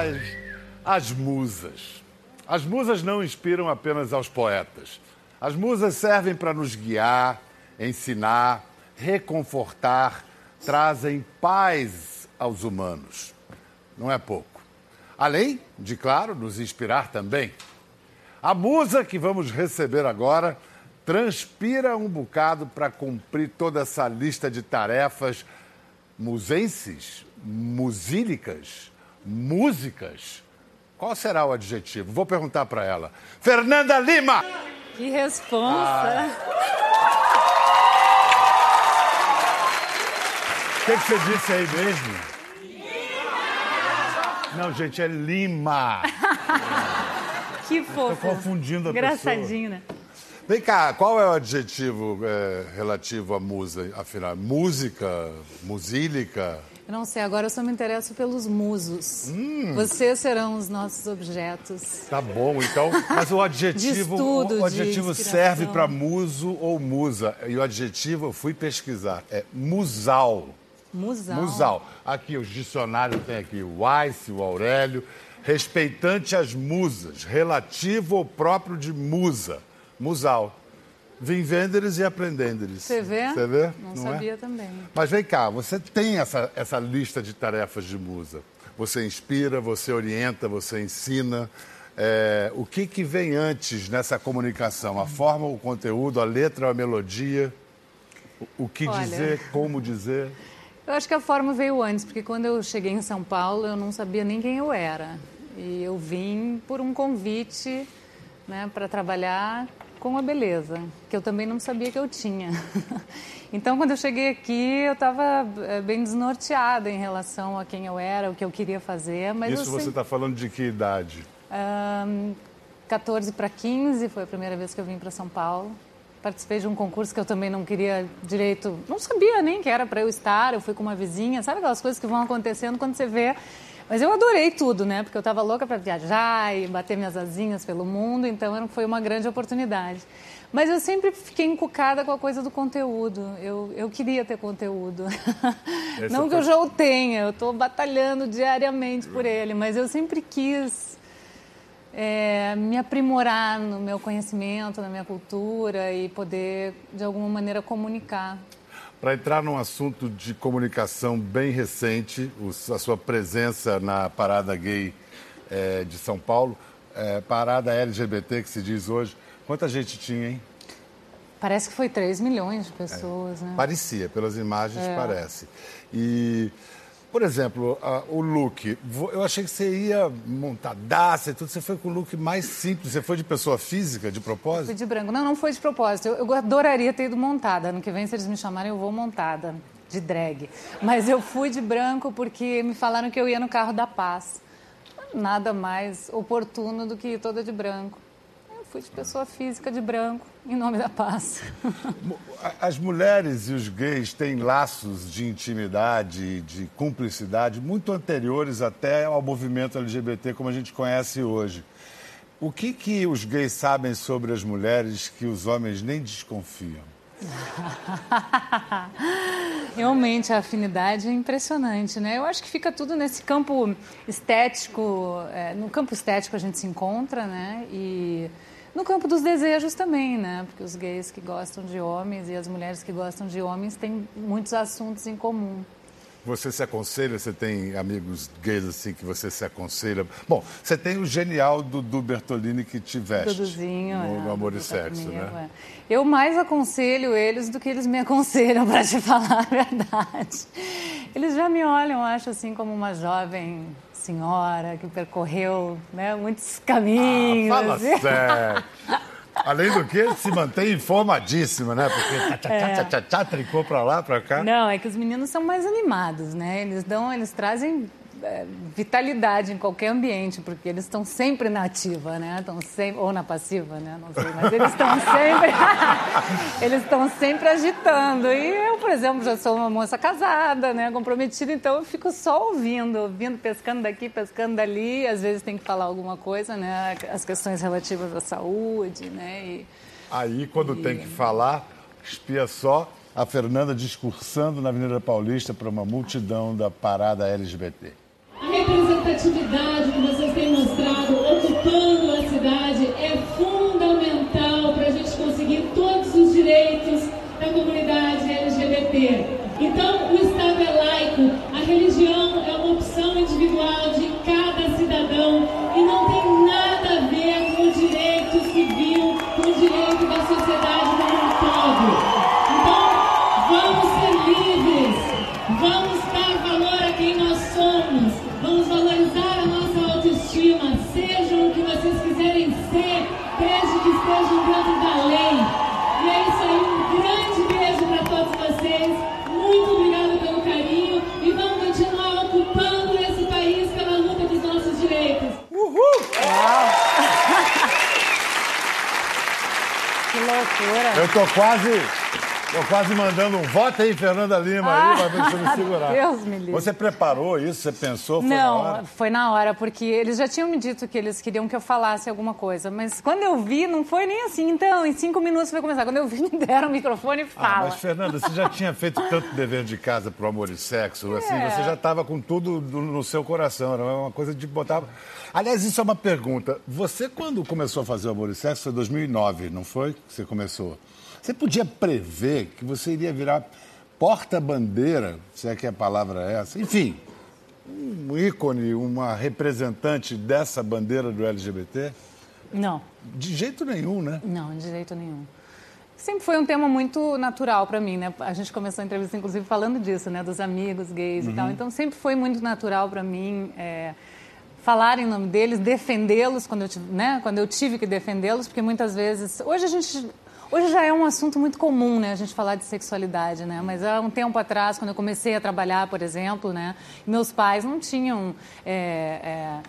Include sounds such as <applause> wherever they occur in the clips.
As, as musas. As musas não inspiram apenas aos poetas. As musas servem para nos guiar, ensinar, reconfortar, trazem paz aos humanos. Não é pouco. Além de, claro, nos inspirar também. A musa que vamos receber agora transpira um bocado para cumprir toda essa lista de tarefas musenses, musílicas, músicas. Qual será o adjetivo? Vou perguntar para ela. Fernanda Lima! Que responsa! O que, que você disse aí mesmo? Não, gente, é Lima. <laughs> que fofo. Tô confundindo a Engraçadinho, né? Vem cá, qual é o adjetivo é, relativo à musa, afinal? Música, musílica? Eu não sei, agora eu só me interesso pelos musos. Vocês serão os nossos objetos. Tá bom, então. Mas o <laughs> adjetivo, estudo, o, o adjetivo serve para muso ou musa. E o adjetivo eu fui pesquisar, é musal. Musal. Musal. Aqui os dicionários tem aqui o Weiss, o Aurélio. Respeitante às musas, relativo ou próprio de musa. Musal. Vim venderes e aprendenderes. Você vê? Você vê? Não, é? sabia também. Mas vem cá, você tem essa, essa lista de tarefas de musa. Você inspira, você orienta, você ensina. É, o que, que vem antes nessa comunicação? A forma, o conteúdo, a letra, a melodia? O, o que Olha. dizer, como dizer? Eu acho que a forma veio antes, porque quando eu cheguei em São Paulo, eu não sabia nem quem eu era. E eu vim por um convite né, para trabalhar com a beleza, que eu também não sabia que eu tinha. <laughs> Então, quando eu cheguei aqui, eu estava bem desnorteada em relação a quem eu era, o que eu queria fazer. Mas Isso você está falando de que idade? Ahn, 14 para 15 foi a primeira vez que eu vim para São Paulo. Participei de um concurso que eu também não queria direito, não sabia nem que era para eu estar. Eu fui com uma vizinha, sabe aquelas coisas que vão acontecendo quando você vê. Mas eu adorei tudo, né? Porque eu estava louca para viajar e bater minhas asinhas pelo mundo, então foi uma grande oportunidade. Mas eu sempre fiquei encucada com a coisa do conteúdo. Eu, eu queria ter conteúdo. Esse não que eu já o tenha, eu estou batalhando diariamente por ele, mas eu sempre quis é, me aprimorar no meu conhecimento, na minha cultura e poder, de alguma maneira, comunicar. Para entrar num assunto de comunicação bem recente, a sua presença na parada gay eh, de São Paulo, eh, parada LGBT que se diz hoje, quanta gente tinha, hein? Parece que foi 3 milhões de pessoas, né? Parecia, pelas imagens parece. E, por exemplo, o look, eu achei que você ia montadaça e tudo, você foi com o look mais simples, você foi de pessoa física, de Fui propósito? de branco. Não, não foi de propósito. Eu, eu adoraria ter ido montada. Ano que vem, se eles me chamarem, eu vou montada, de drag. Mas eu fui de branco porque me falaram que eu ia no carro da paz. Nada mais oportuno do que ir toda de branco. Fui de pessoa física de branco, em nome da paz. As mulheres e os gays têm laços de intimidade, de cumplicidade, muito anteriores até ao movimento LGBT como a gente conhece hoje. O que, que os gays sabem sobre as mulheres que os homens nem desconfiam? <laughs> Realmente, a afinidade é impressionante, né? Eu acho que fica tudo nesse campo estético. é, no campo estético a gente se encontra, né? E no campo dos desejos também, né? Porque os gays que gostam de homens e as mulheres que gostam de homens têm muitos assuntos em comum. Você se aconselha? Você tem amigos gays assim que você se aconselha? Bom, você tem o genial Dudu Bertolini que te veste Duduzinho, no, é, Amor Dudu e tá Sexo, comigo, né? é. Eu mais aconselho eles do que eles me <laughs> aconselham, para te <laughs> falar a verdade. Eles já me olham, acho assim, como uma jovem senhora que percorreu né, muitos caminhos. Ah, Fala <laughs> sério. Além do que, se mantém informadíssima, né? Porque tchá, tchá, tchá, tchá, tchá, tricou pra lá, pra cá. Não, é que os meninos são mais animados, né? Eles dão, eles trazem é, vitalidade em qualquer ambiente, porque eles estão sempre na ativa, né? Estão sempre ou na passiva, né? Não sei, mas eles estão <laughs> sempre <laughs> eles estão sempre agitando. E eu, por exemplo, já sou uma moça casada, né? Comprometida, então eu fico só ouvindo, ouvindo, pescando daqui, pescando dali. Às vezes tem que falar alguma coisa, né? As questões relativas à saúde, né? E, Aí, quando tem que falar, espia só a Fernanda discursando na Avenida Paulista para uma multidão da parada LGBT representatividade que vocês têm mostrado ocupando a cidade é fundamental para a gente conseguir todos os direitos da comunidade LGBT. Então, o Estado é laico, a religião Que loucura. Eu tô quase. Tô quase mandando um voto aí, Fernanda Lima, aí, pra ver se me segurar. Deus me livre. Você preparou isso? Você pensou? Foi na Não, hora? foi na hora, porque eles já tinham me dito que eles queriam que eu falasse alguma coisa. Mas quando eu vi, não foi nem assim. Então, em cinco minutos vai começar. Quando eu vi, me deram o microfone e Ah, fala. mas Fernanda, você já tinha feito tanto dever de casa pro amor e sexo, assim, É. você já estava com tudo do- no seu coração, era uma coisa de botar... Aliás, isso é uma pergunta. Você, quando começou a fazer o amor e sexo, foi em 2009, não foi que você começou? Você podia prever que você iria virar porta-bandeira, se é que a palavra é essa, enfim, um ícone, uma representante dessa bandeira do LGBT? Não, De jeito nenhum, né? não, de jeito nenhum. Sempre foi um tema muito natural para mim, né? A gente começou a entrevista, inclusive, falando disso, né? Dos amigos gays e tal. Então, sempre foi muito natural para mim é, falar em nome deles, defendê-los quando eu, tive- né? quando eu tive que defendê-los, porque muitas vezes... Hoje a gente... Hoje já é um assunto muito comum, né, a gente falar de sexualidade, né? Mas há um tempo atrás, quando eu comecei a trabalhar, por exemplo, né, meus pais não tinham é, é,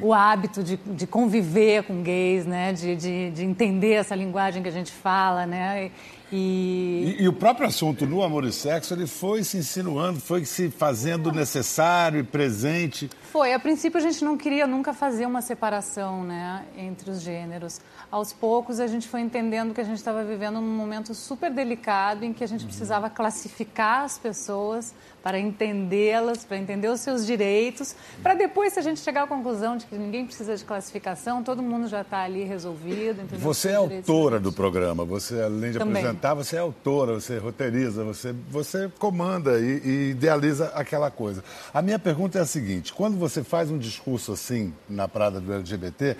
o hábito de, de conviver com gays, né, de, de, de entender essa linguagem que a gente fala, né? E, E, e o próprio assunto no amor e sexo, ele foi se insinuando, foi se fazendo necessário e presente. Foi, a princípio a gente não queria nunca fazer uma separação né, entre os gêneros. Aos poucos a gente foi entendendo que a gente estava vivendo num momento super delicado em que a gente precisava classificar as pessoas para entendê-las, para entender os seus direitos, para depois, se a gente chegar à conclusão de que ninguém precisa de classificação, todo mundo já está ali resolvido. Você é autora do programa, você além de Também. apresentar, você é autora, você roteiriza, você, você comanda e, e idealiza aquela coisa. A minha pergunta é a seguinte: quando você faz um discurso assim na Prada do LGBT,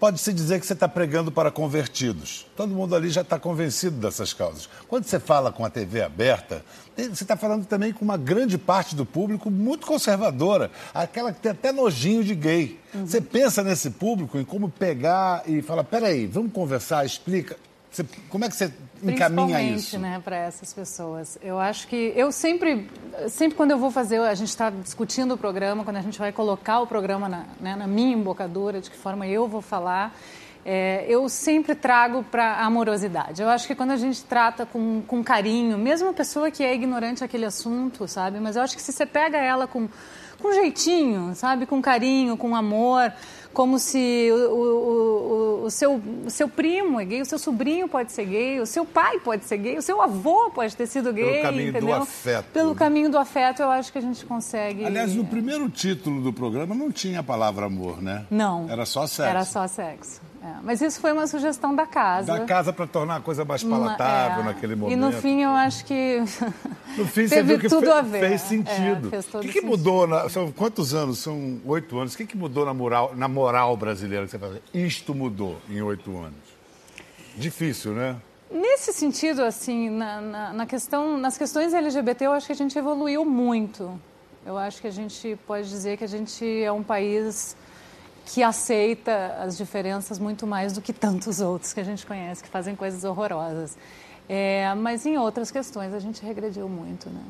pode-se dizer que você está pregando para convertidos. Todo mundo ali já está convencido dessas causas. Quando você fala com a TV aberta, você está falando também com uma grande parte do público muito conservadora, aquela que tem até nojinho de gay. Você pensa nesse público em como pegar e falar: peraí, vamos conversar, explica. Você- como é que você encaminha isso? né, para essas pessoas. Eu acho que eu sempre, sempre quando eu vou fazer, a gente está discutindo o programa, quando a gente vai colocar o programa na, né, na minha embocadura, de que forma eu vou falar, é, eu sempre trago para a amorosidade. Eu acho que quando a gente trata com, com carinho, mesmo a pessoa que é ignorante aquele assunto, sabe? Mas eu acho que se você pega ela com com jeitinho, sabe? Com carinho, com amor, como se o, o, o, o seu, o seu primo é gay, o seu sobrinho pode ser gay, o seu pai pode ser gay, o seu avô pode ter sido gay. caminho do entendeu? afeto. Pelo caminho do afeto, eu acho que a gente consegue. Aliás, no primeiro título do programa não tinha a palavra amor, né? Não. Era só sexo. Era só sexo. É, Mas isso foi uma sugestão da casa. Da casa para tornar a coisa mais Uma- palatável é. naquele momento. E no fim eu acho que <laughs> No fim, você teve viu que tudo fe- a ver. fez sentido. É, fez o que, que mudou? Na, são quantos anos? São oito anos. O que, que mudou na moral, na moral brasileira? Que você fala, isto mudou em oito anos. Difícil, né? Nesse sentido, assim, na, na, na questão, nas questões LGBT, eu acho que a gente evoluiu muito. Eu acho que a gente pode dizer que a gente é um país que aceita as diferenças muito mais do que tantos outros que a gente conhece, que fazem coisas horrorosas. É, mas em outras questões a gente regrediu muito, né?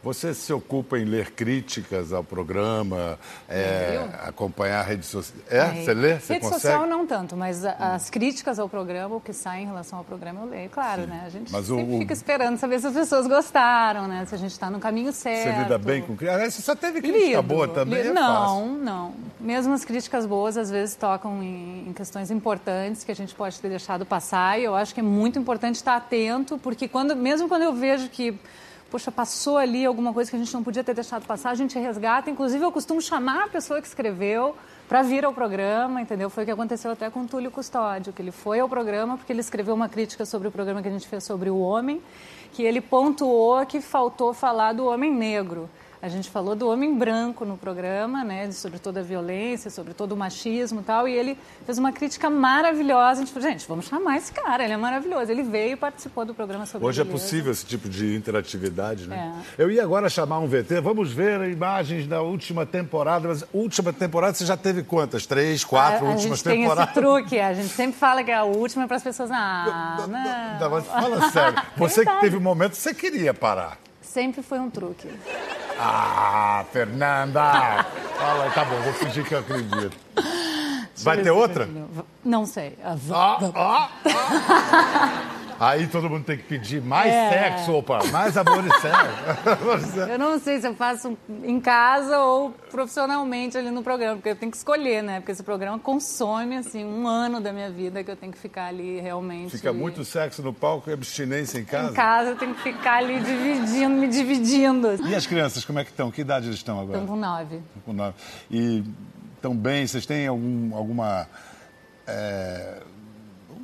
Você se ocupa em ler críticas ao programa, é, acompanhar a rede social. É? Você lê? Você Rede consegue? social não tanto, mas a- as críticas ao programa, o que sai em relação ao programa, eu leio, claro, né? A gente Mas sempre o- fica esperando saber se as pessoas gostaram, né? Se a gente está no caminho certo. Você lida bem com crítica? Aliás, Você só teve crítica Lido, boa também, li- é não, não. Mesmo as críticas boas, às vezes, tocam em, em questões importantes que a gente pode ter deixado passar. E eu acho que é muito importante estar atento, porque quando, mesmo quando eu vejo que, poxa, passou ali alguma coisa que a gente não podia ter deixado passar, a gente resgata. Inclusive, eu costumo chamar a pessoa que escreveu para vir ao programa, entendeu? Foi o que aconteceu até com o Túlio Custódio, que ele foi ao programa porque ele escreveu uma crítica sobre o programa que a gente fez sobre o homem, que ele pontuou que faltou falar do homem negro. A gente falou do homem branco no programa, né, sobre toda a violência, sobre todo o machismo e tal, e ele fez uma crítica maravilhosa. A gente falou, gente, vamos chamar esse cara, ele é maravilhoso. Ele veio e participou do programa sobre Hoje é beleza. possível esse tipo de interatividade, né? É. Eu ia agora chamar um VT, vamos ver imagens da última temporada. Mas última temporada você já teve quantas? Três, quatro a, a últimas gente tem temporadas? esse truque, a gente sempre fala que é a última para as pessoas, ah, Não, não. mas fala sério. <laughs> Você que teve um momento que você queria parar. Sempre foi um truque. Ah, Fernanda! Fala, tá bom, vou fingir que eu acredito. Vai ter outra? Não sei. A- Ó, ó, ó. Aí todo mundo tem que pedir mais é. sexo, opa, mais amor e sexo. eu não sei se eu faço em casa ou profissionalmente ali no programa, porque eu tenho que escolher, né? Porque esse programa consome, assim, um ano da minha vida que eu tenho que ficar ali realmente. Fica muito sexo no palco e abstinência em casa? Em casa eu tenho que ficar ali dividindo, me dividindo. E as crianças, como é que estão? Que idade eles estão agora? Estão com nove. Estão com nove. E estão bem? Vocês têm algum, alguma... É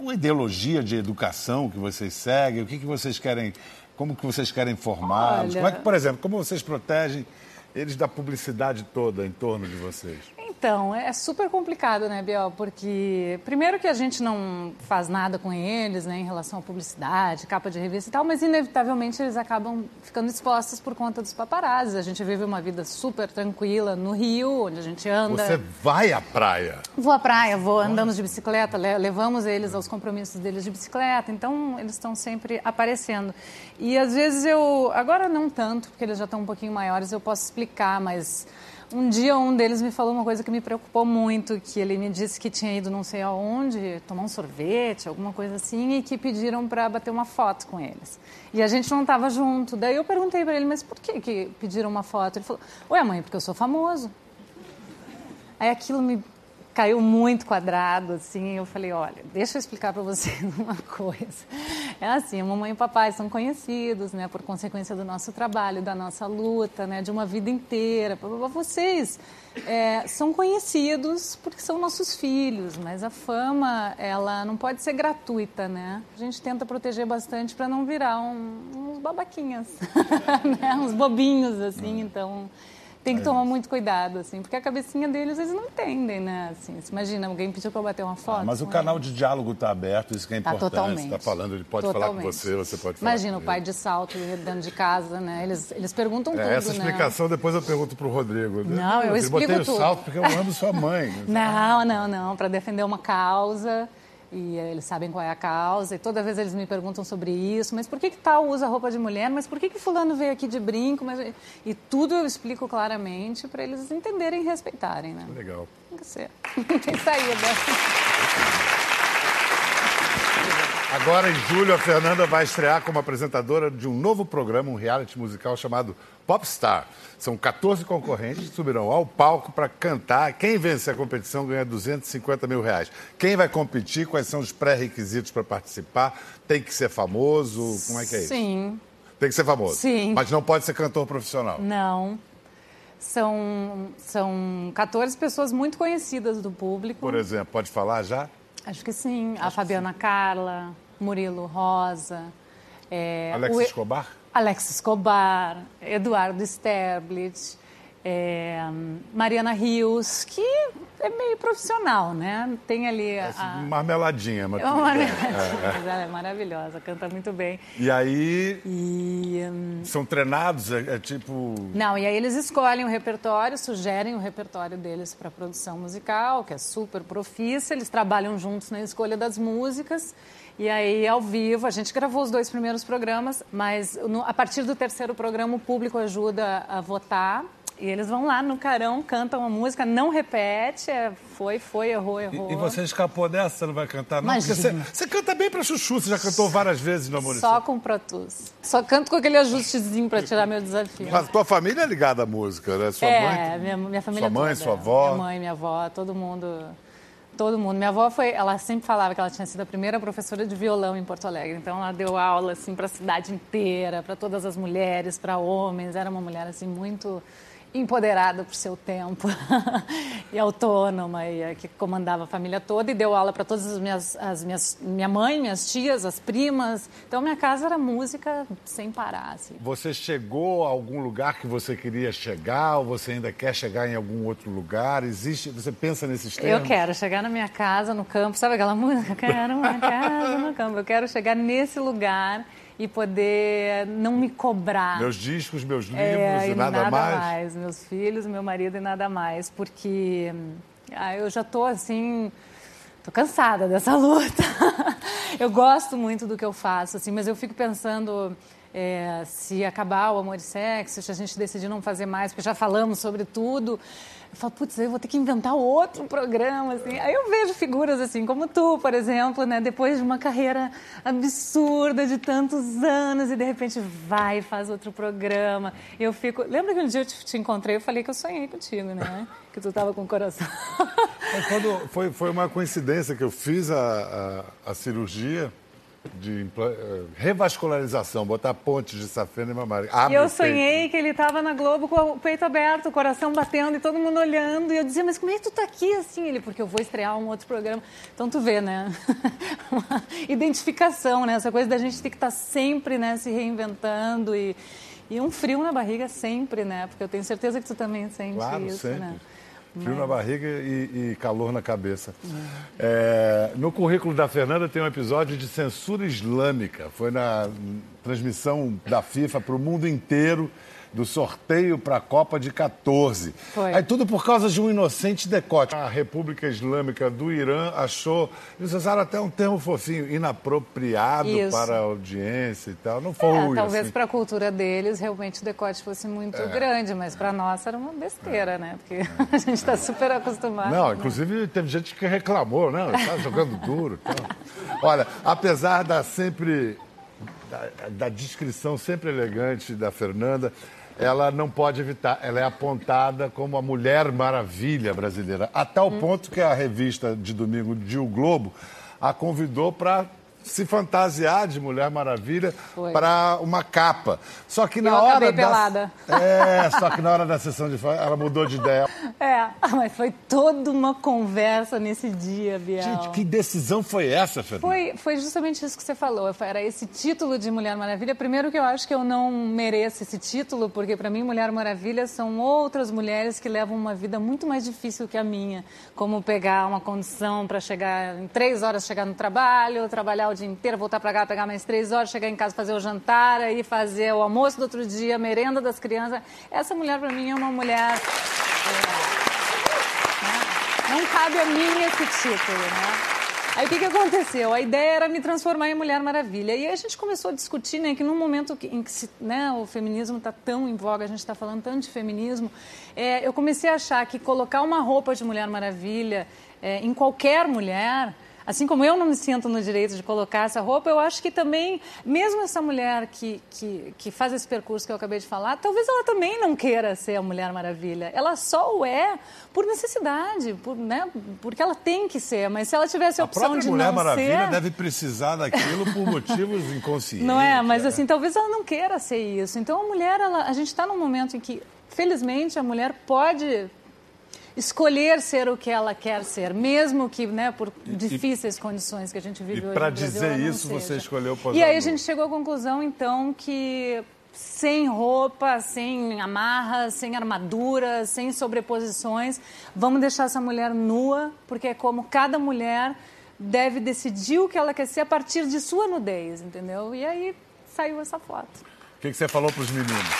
alguma ideologia de educação que vocês seguem? O que, que vocês querem, como que vocês querem formá-los? Como é que, por exemplo, como vocês protegem eles da publicidade toda em torno de vocês? Então, é super complicado, né, Biel? Porque, primeiro, que a gente não faz nada com eles, né, em relação à publicidade, capa de revista e tal, mas, inevitavelmente, eles acabam ficando expostos por conta dos paparazzi. A gente vive uma vida super tranquila no Rio, onde a gente anda. Você vai à praia? Vou à praia, vou, andamos de bicicleta, levamos eles aos compromissos deles de bicicleta, então eles estão sempre aparecendo. E, às vezes, eu. Agora não tanto, porque eles já estão um pouquinho maiores, eu posso explicar, mas um dia um deles me falou uma coisa que me preocupou muito, que ele me disse que tinha ido não sei aonde, tomar um sorvete, alguma coisa assim, e que pediram para bater uma foto com eles. E a gente não estava junto. Daí eu perguntei para ele, mas por que, que pediram uma foto? Ele falou, ué mãe, porque eu sou famoso. Aí aquilo me caiu muito quadrado, assim. Eu falei, olha, deixa eu explicar para você <laughs> uma coisa. É assim, a mamãe e o papai são conhecidos, né, por consequência do nosso trabalho, da nossa luta, né, de uma vida inteira. Vocês é, são conhecidos porque são nossos filhos, mas a fama, ela não pode ser gratuita, né? A gente tenta proteger bastante para não virar um, uns babaquinhas, <laughs> né? uns bobinhos, assim, então tem que é. tomar muito cuidado, assim, porque a cabecinha deles eles não entendem, né? Assim, você imagina, alguém pediu para bater uma foto. Ah, mas o canal de diálogo está aberto, isso que é tá importante. Tá totalmente. Está falando, ele pode totalmente. falar com você, você pode falar. Imagina o pai de salto dentro de casa, né? Eles, eles perguntam é, tudo. Essa né? explicação né? depois eu pergunto para o Rodrigo. Não, eu, eu explico botei tudo. o salto porque eu amo sua mãe. <laughs> não, não, não, para defender uma causa e eles sabem qual é a causa, e toda vez eles me perguntam sobre isso, mas por que, que tal usa roupa de mulher, mas por que, que fulano veio aqui de brinco, mas... e tudo eu explico claramente para eles entenderem e respeitarem, né? Legal. Tem que ser. <laughs> Tem saída. Agora, em julho, a Fernanda vai estrear como apresentadora de um novo programa, um reality musical chamado Popstar. São 14 concorrentes que subirão ao palco para cantar. Quem vencer a competição ganha 250 mil reais. Quem vai competir? Quais são os pré-requisitos para participar? Tem que ser famoso? Como é que é isso? Sim. Tem que ser famoso? Sim. Mas não pode ser cantor profissional? Não. São, são 14 pessoas muito conhecidas do público. Por exemplo, pode falar já? Acho que sim. Acho a Fabiana sim. Carla, Murilo Rosa. É, Alex o... Escobar? Alex Escobar, Eduardo Sterblit, é, Mariana Rios, que é meio profissional, né? Tem ali a... a... Marmeladinha, mas... É uma marmeladinha, é, mas ela é maravilhosa, canta muito bem. E aí... E, hum... São treinados, é, é, tipo... Não, e aí eles escolhem o repertório, sugerem o repertório deles para produção musical, que é super profícia, eles trabalham juntos na escolha das músicas... E aí, ao vivo, a gente gravou os dois primeiros programas, mas no, a partir do terceiro programa o público ajuda a votar. E eles vão lá no carão, cantam a música, não repete, é foi, foi, errou, errou. E, e você escapou dessa? Você não vai cantar, não? Porque você, você, canta bem pra Chuchu, você já cantou várias vezes no Amor Só com Pro Tools. Só canto com aquele ajustezinho pra tirar meu desafio. Mas tua família é ligada à música, né? Sua é, mãe? Minha, minha família Sua mãe, toda. sua avó? Minha mãe, minha avó, todo mundo Todo mundo. Minha avó foi, ela sempre falava que ela tinha sido a primeira professora de violão em Porto Alegre. Então ela deu aula assim para a cidade inteira, para todas as mulheres, para homens. Era uma mulher assim muito empoderada por seu tempo <laughs> e autônoma e que comandava a família toda e deu aula para todas as minhas, as minhas minha mãe, minhas tias, as primas. Então minha casa era música sem parar. Assim. Você chegou a algum lugar que você queria chegar ou você ainda quer chegar em algum outro lugar? Existe? Você pensa nesses termos? Eu quero chegar na minha casa no campo, sabe aquela música? Quero uma <laughs> casa no campo. Eu quero chegar nesse lugar e poder não me cobrar. Meus discos, meus livros é, e, nada, nada mais. mais. Meus filhos, meu marido e nada mais. Porque ah, eu já estou assim. Tô cansada dessa <laughs> luta. eu gosto muito do que eu faço, assim, mas eu fico pensando É, se acabar o amor e sexo, se a gente decidir não fazer mais, porque já falamos sobre tudo, eu falo, putz, eu vou ter que inventar outro programa, assim. Aí eu vejo figuras assim, como tu, por exemplo, né? Depois de uma carreira absurda de tantos anos e de repente vai faz outro programa. Eu fico... Lembra que um dia eu te, te encontrei, eu falei que eu sonhei contigo, né? <laughs> que tu estava com o coração. Quando foi, foi uma coincidência que eu fiz a, a, a cirurgia de eh, revascularização, botar pontes de safena e mamária. e eu sonhei que ele estava na Globo com o peito aberto, o coração batendo e todo mundo olhando. E eu dizia, mas como é que tu tá aqui assim? Ele, porque eu vou estrear um outro programa. Então tu vê, né? <laughs> Uma identificação, né? Essa coisa da gente ter que estar tá sempre né, se reinventando e, e um frio na barriga sempre, né? Porque eu tenho certeza que tu também sente claro, isso, sempre. né? Frio na barriga e, e, calor na cabeça. É, no currículo da Fernanda tem um episódio de censura islâmica. Foi na transmissão da FIFA para o mundo inteiro do sorteio para a Copa de 14. Foi. Aí tudo por causa de um inocente decote. A República Islâmica do Irã achou, eles usaram até um termo fofinho, inapropriado Isso. para a audiência e tal. Não foi é, Talvez assim. para a cultura deles realmente o decote fosse muito é. grande, mas para nós era uma besteira, é. né? Porque <laughs> a gente está super acostumado. Não, né? inclusive teve gente que reclamou, né? Está jogando duro. Então. Olha, apesar da sempre da, da, descrição sempre elegante da Fernanda, ela não pode evitar, ela é apontada como a Mulher Maravilha brasileira. A tal hum. ponto que a revista de domingo de O Globo a convidou para se fantasiar de Mulher Maravilha para uma capa. Só que na Eu hora da pelada. É, só que na hora da sessão de foto ela mudou de ideia. É, mas foi toda uma conversa nesse dia, Biel. Gente, que decisão foi essa, Fernanda? Foi, foi justamente isso que você falou. Era esse título de Mulher Maravilha. Primeiro que eu acho que eu não mereço esse título, porque para mim Mulher Maravilha são outras mulheres que levam uma vida muito mais difícil que a minha, como pegar uma condição para chegar em três horas chegar no trabalho, trabalhar o dia inteiro, voltar para cá, pegar mais três horas, chegar em casa, fazer o jantar, aí fazer o almoço do outro dia, merenda das crianças. Essa mulher, para mim, é uma mulher. Né? Não cabe a mim esse título, né? Aí o que, que aconteceu? A ideia era me transformar em Mulher Maravilha. E aí a gente começou a discutir né, que num momento em que se, né, o feminismo está tão em voga, a gente está falando tanto de feminismo, é, eu comecei a achar que colocar uma roupa de Mulher Maravilha é, em qualquer mulher Assim como eu não me sinto no direito de colocar essa roupa, eu acho que também, mesmo essa mulher que, que, que faz esse percurso que eu acabei de falar, talvez ela também não queira ser a Mulher Maravilha. Ela só o é por necessidade, por, né, porque ela tem que ser. Mas se ela tivesse a, a opção de Mulher não Maravilha ser... deve precisar daquilo por motivos inconscientes. Não é? Mas é. assim, talvez ela não queira ser isso. Então a mulher, ela, a gente está num momento em que, felizmente, a mulher pode escolher ser o que ela quer ser, mesmo que né, por difíceis e, condições que a gente vive e hoje. Para dizer isso, seja. você escolheu o E aí a gente chegou à conclusão, então, que sem roupa, sem amarras, sem armadura, sem sobreposições, vamos deixar essa mulher nua, porque é como cada mulher deve decidir o que ela quer ser a partir de sua nudez, entendeu? E aí saiu essa foto. O que, que você falou para os meninos?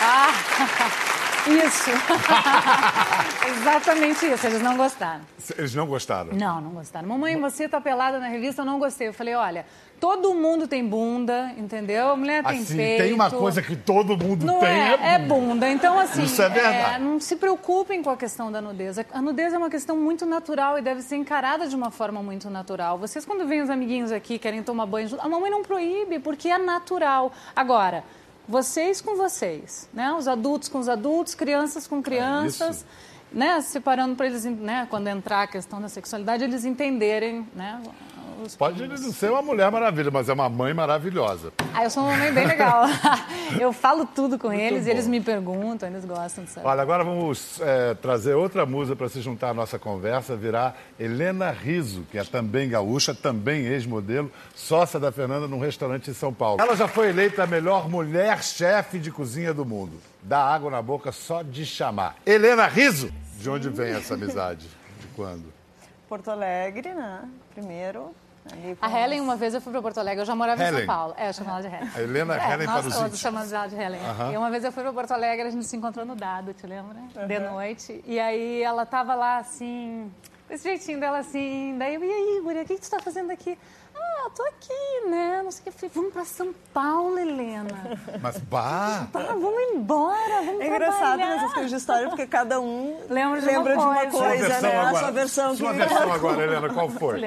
Ah! <laughs> Isso. <laughs> Exatamente isso. Eles não gostaram. Eles não gostaram? Não, não gostaram. Mamãe, você tá pelada na revista, eu não gostei. Eu falei, olha, todo mundo tem bunda, entendeu? A mulher tem assim, peito. Tem uma coisa que todo mundo não tem. É, é, bunda. é bunda. Então, assim. Isso é verdade. É, não se preocupem com a questão da nudez. A nudez é uma questão muito natural e deve ser encarada de uma forma muito natural. Vocês, quando vêm os amiguinhos aqui, querem tomar banho, a mamãe não proíbe, porque é natural. Agora vocês com vocês, né? Os adultos com os adultos, crianças com crianças, é né? Separando para eles, né? Quando entrar a questão da sexualidade, eles entenderem, né? Pode não ser uma mulher maravilha, mas é uma mãe maravilhosa. Ah, eu sou uma mãe bem legal. <laughs> eu falo tudo com Muito eles, bom. eles me perguntam, eles gostam de saber. Olha, agora vamos é, trazer outra musa para se juntar à nossa conversa, virar Helena Riso, que é também gaúcha, também ex-modelo, sócia da Fernanda num restaurante em São Paulo. Ela já foi eleita a melhor mulher chefe de cozinha do mundo. Dá água na boca só de chamar. Helena Riso! De onde vem essa amizade? De quando? Porto Alegre, né? Primeiro. A Helen, uma vez eu fui para Porto Alegre, eu já morava Helen. em São Paulo. É, eu chamo ela de Helen. A Helena é, Helen nós para os todos chamamos ela de Helen. E uma vez eu fui para Porto Alegre, a gente se encontrou no Dado, te lembra? De noite. E aí ela tava lá assim, desse jeitinho dela assim. Daí eu, e aí, Guria, o que, que tu está fazendo aqui? Ah, tô aqui, né? Não sei o que. Eu falei, vamos pra São Paulo, Helena. <laughs> Mas, bah! Tá, vamos embora, vamos É engraçado trabalhar. nessas coisas de história, porque cada um Lembra de uma lembra de uma coisa. Né? agora. A sua versão. Sua que- versão <laughs> agora, Helena, qual foi?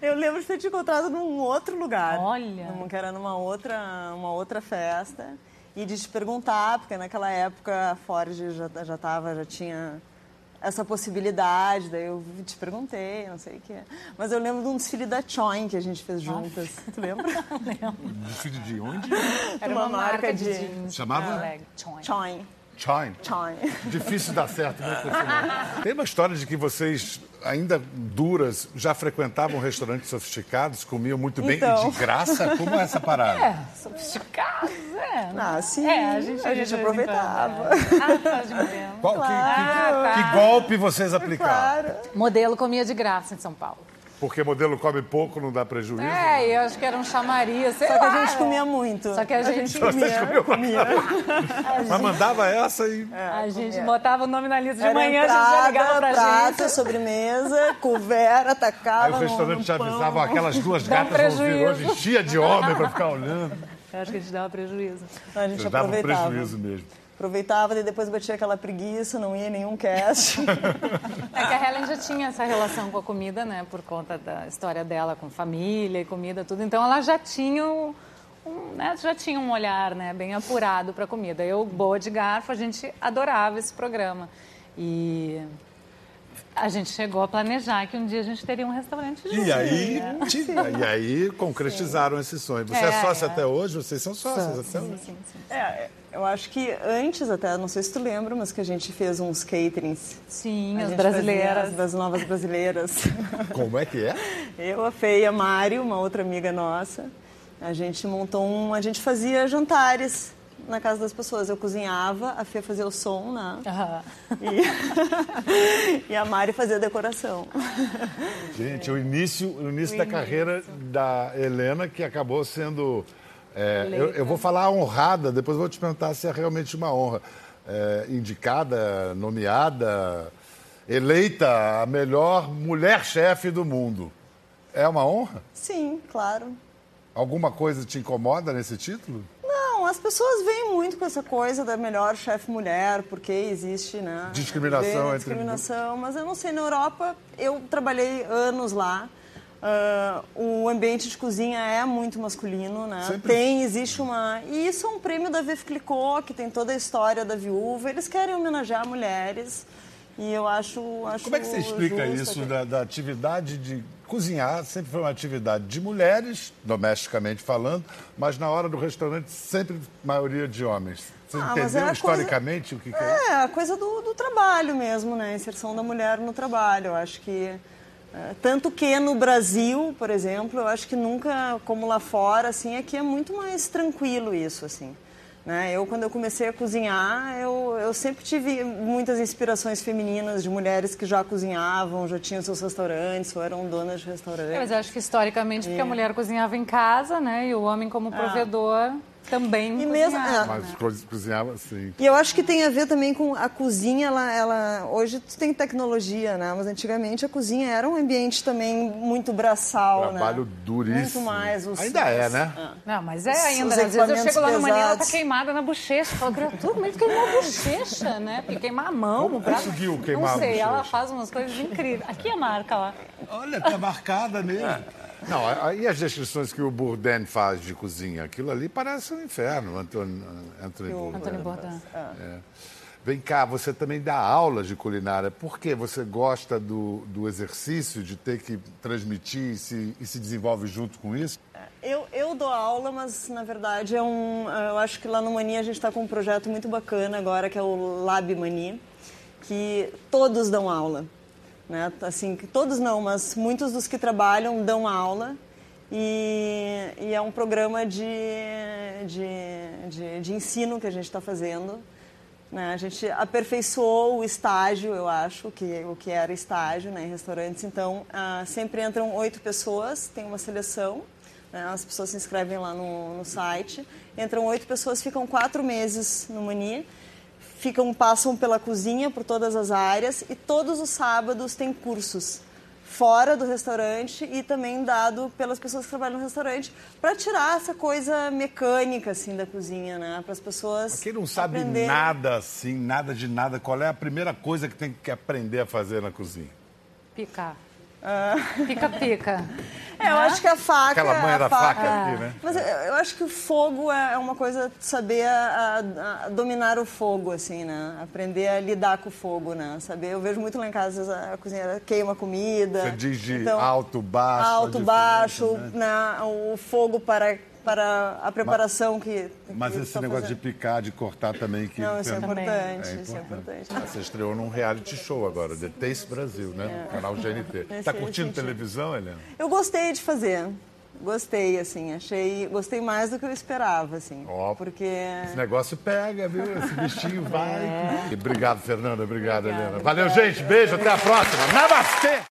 Eu lembro de ter te encontrado num outro lugar. Olha. Num- Que era numa outra, uma outra festa. E de te perguntar, porque naquela época a Ford já, já, tava, já tinha essa possibilidade. Daí eu te perguntei, não sei o que. Mas eu lembro de um desfile da Choin que a gente fez juntas. <laughs> Tu lembra? <laughs> Filho de onde? Era Uma uma, marca, marca de, de- jeans. Chamava? Choin. Choin. Chime. Choin. Difícil dar certo, né? <laughs> Tem uma história de que vocês, ainda duras, já frequentavam restaurantes sofisticados, comiam muito bem Então. e de graça? Como é essa parada? É, sofisticados, é. Ah, sim. É, a gente, A gente aproveitava. é. Ah, faz de modelo. Qual- que- que, tá. que golpe vocês aplicaram? Claro. Modelo comia de graça em São Paulo. Porque modelo come pouco, não dá prejuízo? É, e eu acho que era um chamariz. sei Só que a lá. gente comia muito. Só que a gente, comia. comia. <laughs> Mas mandava essa e... a gente botava o nome na lista de Era manhã, a gente já ligava entrada, pra prato, gente. sobremesa, <laughs> couvert, atacava. Aí o restaurante no pão. avisava, aquelas duas Dá gatas vão vir prejuízo. hoje, enchia de homem pra ficar <laughs> olhando. Eu acho que a gente dava prejuízo. A gente Vocês aproveitava. prejuízo mesmo. Aproveitava e depois batia aquela preguiça, não ia nenhum cast. <laughs> É que a Helen já tinha essa relação com a comida, né? Por conta da história dela com família e comida, tudo. Então ela já tinha um, um, né, já tinha um olhar, né, bem apurado para comida. Eu, boa de garfo, a gente adorava esse programa. E a gente chegou a planejar que um dia a gente teria um restaurante junto. E aí, né? tinha- e aí concretizaram esse sonho. Você é, É, sócia é. até hoje? Vocês são sócios até Sim, hoje? sim, sim. É, eu acho que antes até, não sei se tu lembra, mas que a gente fez uns caterings. Sim, A as brasileiras. das novas brasileiras. <laughs> Como é que é? Eu, a Fê e a Mari, uma outra amiga nossa, a gente montou um. A gente fazia jantares na casa das pessoas. Eu cozinhava, a Fê fazia o som, né? Aham. E, <laughs> e a Mari fazia a decoração. Gente, o início, o início da carreira da Helena, que acabou sendo. é, eu, eu vou falar honrada, depois vou te perguntar se é realmente uma honra. É, indicada, nomeada, eleita a melhor mulher-chefe do mundo. É uma honra? Sim, claro. Alguma coisa te incomoda nesse título? Não, as pessoas veem muito com essa coisa da melhor chefe mulher, porque existe, né? Discriminação entre- Discriminação, mas eu não sei, na Europa, eu trabalhei anos lá. ah, o ambiente de cozinha é muito masculino, né? Sempre. Tem, existe uma... E isso é um prêmio da Veuve Clicquot, que tem toda a história da viúva. Eles querem homenagear mulheres e eu acho, acho Como é que você explica isso da, da atividade de cozinhar? Sempre foi uma atividade de mulheres, domesticamente falando, mas na hora do restaurante sempre maioria de homens. Você Ah, entendeu historicamente o que, que é? É, a coisa do, do trabalho mesmo, né? A inserção da mulher no trabalho. Eu acho que. é, tanto que no Brasil, por exemplo, eu acho que nunca, como lá fora, assim, aqui é muito mais tranquilo isso, assim. Né? Eu, quando eu comecei a cozinhar, eu, eu sempre tive muitas inspirações femininas de mulheres que já cozinhavam, já tinham seus restaurantes, ou eram donas de É, restaurantes. mas eu acho que historicamente, porque a mulher cozinhava em casa, né? E o homem, como provedor, também E mesmo- cozinhava. é. Mas co- cozinhava assim. E eu acho que tem a ver também com a cozinha, ela, ela hoje tu tem tecnologia, né? Mas antigamente a cozinha era um ambiente também muito braçal, Trabalho né? duríssimo. Muito mais. Os, Ainda é, né? ah. Não, mas é ainda. os né? Às vezes eu chego lá no maninho, ela tá queimada na bochecha. Eu falo, criatura, mas queimou a bochecha, né? Porque queimar a mão, Como o braço. conseguiu queimar a Não sei, ela bochecha? faz umas coisas incríveis. Aqui é a marca, ó. Olha, tá marcada mesmo. Não, aí as descrições que o Bourdain faz de cozinha, aquilo ali parece um inferno, Antônio, Anthony Bourdain. Antônio Bourdain. É. Vem cá, você também dá aulas de culinária. Por quê? Você gosta do, do exercício, de ter que transmitir e se, e se desenvolve junto com isso? Eu, eu dou aula, mas na verdade é um. Eu acho que lá no Mani a gente está com um projeto muito bacana agora, que é o Lab Mani, que todos dão aula. Né? Assim, todos não, mas muitos dos que trabalham dão aula. E, e é um programa de, de, de, de ensino que a gente está fazendo. Né? A gente aperfeiçoou o estágio, eu acho, que, o que era estágio né, em restaurantes. Então, ah, sempre entram oito pessoas, tem uma seleção. né? As pessoas se inscrevem lá no, no site. Entram oito pessoas, ficam quatro meses no Mani. Ficam, passam pela cozinha, por todas as áreas. E todos os sábados tem cursos fora do restaurante e também dado pelas pessoas que trabalham no restaurante para tirar essa coisa mecânica assim da cozinha, né? Para as pessoas. Quem não sabe aprenderem. nada assim, nada de nada, qual é a primeira coisa que tem que aprender a fazer na cozinha? Picar. Pica-pica. <laughs> É, eu acho que a faca. Aquela manha a da faca aqui, né? Mas eu, eu acho que o fogo é é uma coisa de saber a- a- a dominar o fogo, assim, né? Aprender a lidar com o fogo, né? Saber, eu vejo muito lá em casa, às vezes a cozinheira queima comida. Você diz de Então, alto, baixo. Alto, baixo, né? né? o fogo para, para a preparação que. Mas que esse tá negócio de fazendo. picar, de cortar também. Que Não, isso é importante, É isso é importante. Você estreou num reality show agora, The Taste Brasil, né? No canal GNT. <laughs> Esse- Tá curtindo televisão, Helena? Eu gostei de fazer. Gostei, assim, achei. Gostei mais do que eu esperava, assim. Ó. Porque. Esse negócio pega, viu? Esse bichinho vai. <laughs> E Obrigado, Fernanda. Obrigado, Obrigada. Helena. Valeu, gente. Beijo. Até a próxima. Namastê!